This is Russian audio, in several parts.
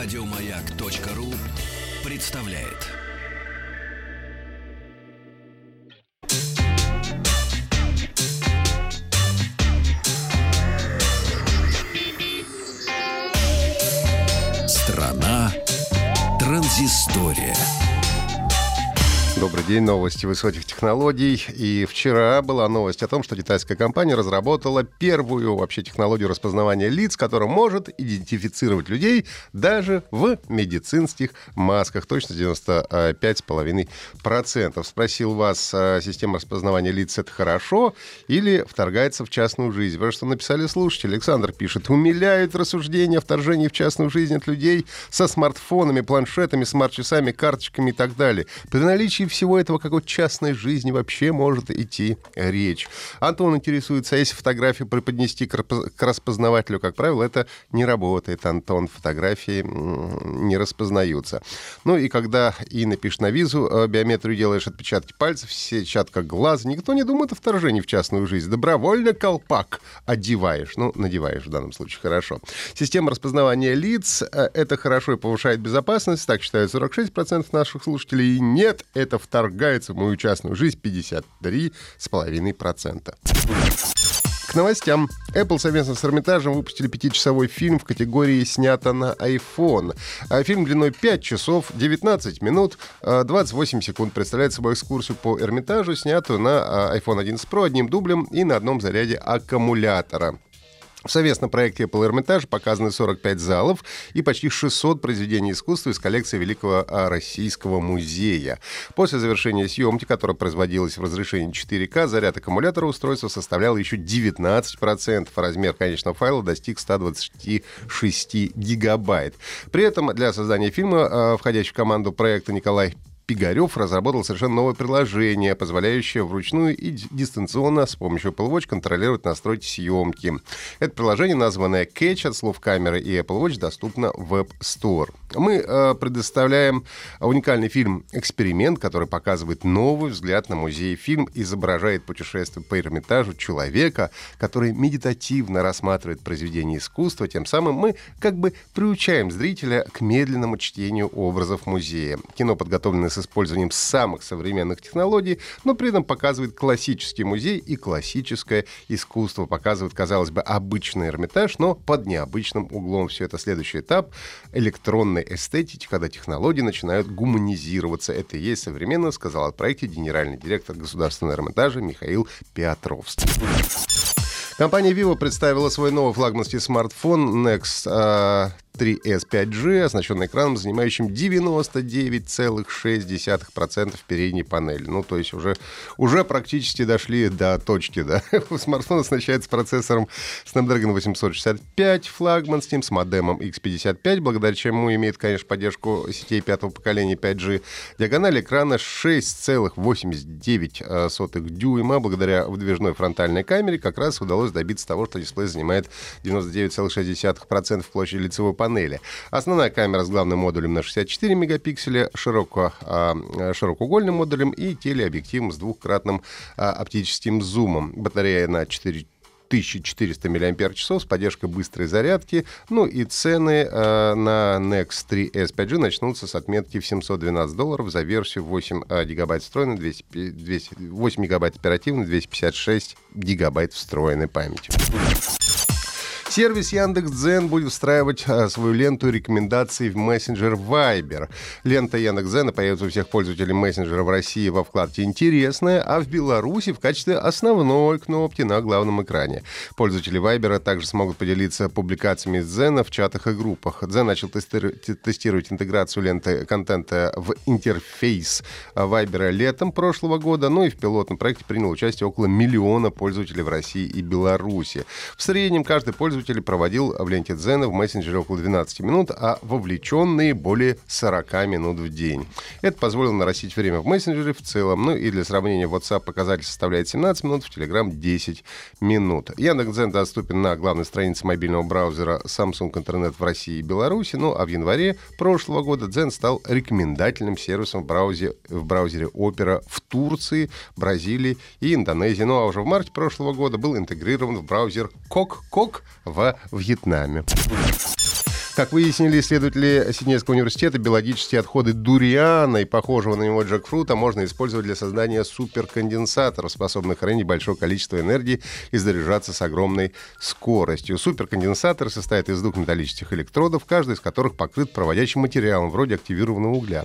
Радиомаяк.ру представляет. Страна транзистория. Добрый день, новости высоких технологий. И вчера была новость о том, что китайская компания разработала первую вообще технологию распознавания лиц, которая может идентифицировать людей даже в медицинских масках. Точно 95,5%. Спросил вас, а, система распознавания лиц это хорошо или вторгается в частную жизнь? Потому что написали слушатели. Александр пишет, умиляют рассуждения о вторжении в частную жизнь от людей со смартфонами, планшетами, смарт-часами, карточками и так далее. При наличии всего этого какой частной жизни вообще может идти речь? Антон интересуется, а если фотографию преподнести к распознавателю, как правило, это не работает, Антон. Фотографии не распознаются. Ну и когда Инна пишет на визу, э, биометрию делаешь отпечатки пальцев, сетчатка глаз, никто не думает о вторжении в частную жизнь. Добровольно колпак одеваешь. Ну, надеваешь в данном случае, хорошо. Система распознавания лиц э, — это хорошо и повышает безопасность, так считают 46% наших слушателей. И нет, это вторгается в мою частную жизнь 53,5%. К новостям. Apple совместно с Эрмитажем выпустили пятичасовой фильм в категории «Снято на iPhone». А фильм длиной 5 часов, 19 минут, 28 секунд. Представляет собой экскурсию по Эрмитажу, снятую на iPhone 11 Pro одним дублем и на одном заряде аккумулятора. В совместном проекте Apple Эрмитаж показаны 45 залов и почти 600 произведений искусства из коллекции Великого а, Российского музея. После завершения съемки, которая производилась в разрешении 4К, заряд аккумулятора устройства составлял еще 19%. Размер конечного файла достиг 126 гигабайт. При этом для создания фильма, а, входящий в команду проекта Николай Пигарев разработал совершенно новое приложение, позволяющее вручную и дистанционно с помощью Apple Watch контролировать настройки съемки. Это приложение, названное Catch от слов камеры и Apple Watch, доступно в App Store. Мы э, предоставляем уникальный фильм «Эксперимент», который показывает новый взгляд на музей. Фильм изображает путешествие по Эрмитажу человека, который медитативно рассматривает произведение искусства. Тем самым мы как бы приучаем зрителя к медленному чтению образов музея. Кино подготовлено с использованием самых современных технологий, но при этом показывает классический музей и классическое искусство. Показывает, казалось бы, обычный Эрмитаж, но под необычным углом. Все это следующий этап электронной эстетики, когда технологии начинают гуманизироваться. Это и есть современно, сказал о проекте генеральный директор Государственного Эрмитажа Михаил Петровский. Компания Vivo представила свой новый флагманский смартфон Next 3S 5G, оснащенный экраном, занимающим 99,6% передней панели. Ну, то есть уже, уже практически дошли до точки, да. Смартфон оснащается процессором Snapdragon 865 флагманским с модемом X55, благодаря чему имеет, конечно, поддержку сетей пятого поколения 5G. Диагональ экрана 6,89 дюйма. Благодаря выдвижной фронтальной камере как раз удалось добиться того, что дисплей занимает 99,6% площади лицевой панели панели. Основная камера с главным модулем на 64 мегапикселя, широко, а, широкоугольным модулем и телеобъективом с двухкратным а, оптическим зумом. Батарея на 4 1400 мАч с поддержкой быстрой зарядки. Ну и цены э, на Next 3S 5G начнутся с отметки в 712 долларов за версию 8 э, гигабайт встроенной, 200, 200, 8 гигабайт оперативной, 256 гигабайт встроенной памяти. Сервис Яндекс.Дзен будет встраивать а, свою ленту рекомендаций в мессенджер Viber. Лента Яндекс.Дзена появится у всех пользователей мессенджера в России во вкладке «Интересное», а в Беларуси в качестве основной кнопки на главном экране. Пользователи Viber также смогут поделиться публикациями Дзена в чатах и группах. Дзен начал тестировать интеграцию ленты контента в интерфейс Viber летом прошлого года, ну и в пилотном проекте принял участие около миллиона пользователей в России и Беларуси. В среднем каждый пользователь пользователь проводил в ленте Дзена в мессенджере около 12 минут, а вовлеченные более 40 минут в день. Это позволило нарастить время в мессенджере в целом. Ну и для сравнения, WhatsApp показатель составляет 17 минут, в Telegram 10 минут. Яндекс.Дзен доступен на главной странице мобильного браузера Samsung Internet в России и Беларуси, ну а в январе прошлого года Дзен стал рекомендательным сервисом в браузере, в браузере Opera в Турции, Бразилии и Индонезии. Ну а уже в марте прошлого года был интегрирован в браузер Кок-Кок в Вьетнаме. Как выяснили исследователи Сиднейского университета, биологические отходы дуриана и похожего на него джекфрута можно использовать для создания суперконденсаторов, способных хранить большое количество энергии и заряжаться с огромной скоростью. Суперконденсатор состоит из двух металлических электродов, каждый из которых покрыт проводящим материалом, вроде активированного угля.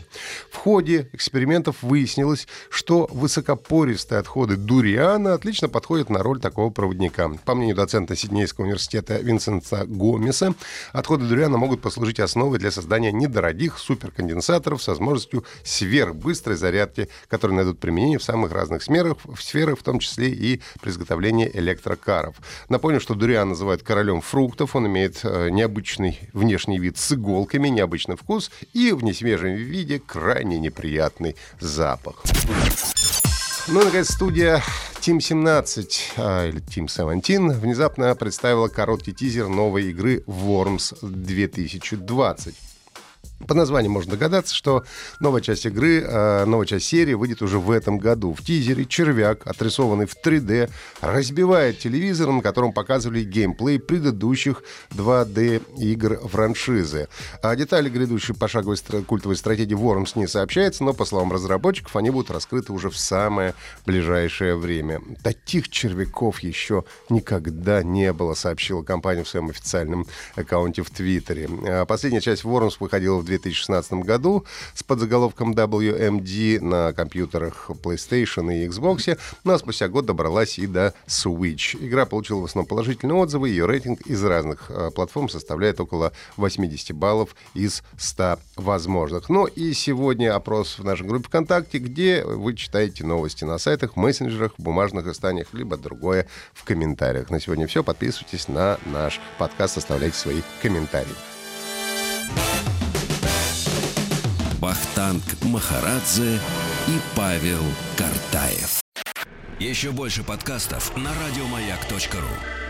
В ходе экспериментов выяснилось, что высокопористые отходы дуриана отлично подходят на роль такого проводника. По мнению доцента Сиднейского университета Винсента Гомеса, отходы дуриана могут послужить основой для создания недорогих суперконденсаторов с возможностью сверхбыстрой зарядки, которые найдут применение в самых разных сферах, в сферах, в том числе и при изготовлении электрокаров. Напомню, что дуриан называют королем фруктов. Он имеет э, необычный внешний вид с иголками, необычный вкус и в несвежем виде крайне неприятный запах. Ну наконец, студия Team 17 а, или Team 17 внезапно представила короткий тизер новой игры Worms 2020. По названию можно догадаться, что новая часть игры, э, новая часть серии выйдет уже в этом году. В тизере червяк, отрисованный в 3D, разбивает телевизор, на котором показывали геймплей предыдущих 2D-игр франшизы. А детали грядущей пошаговой культовой стратегии Worms не сообщается, но, по словам разработчиков, они будут раскрыты уже в самое ближайшее время. Таких червяков еще никогда не было, сообщила компания в своем официальном аккаунте в Твиттере. А последняя часть Worms выходила в 2016 году с подзаголовком WMD на компьютерах PlayStation и Xbox, ну а спустя год добралась и до Switch. Игра получила в основном положительные отзывы, ее рейтинг из разных э, платформ составляет около 80 баллов из 100 возможных. Ну и сегодня опрос в нашей группе ВКонтакте, где вы читаете новости на сайтах, мессенджерах, бумажных изданиях, либо другое в комментариях. На сегодня все. Подписывайтесь на наш подкаст, оставляйте свои комментарии. Вахтанг Махарадзе и Павел Картаев. Еще больше подкастов на радиомаяк.ру.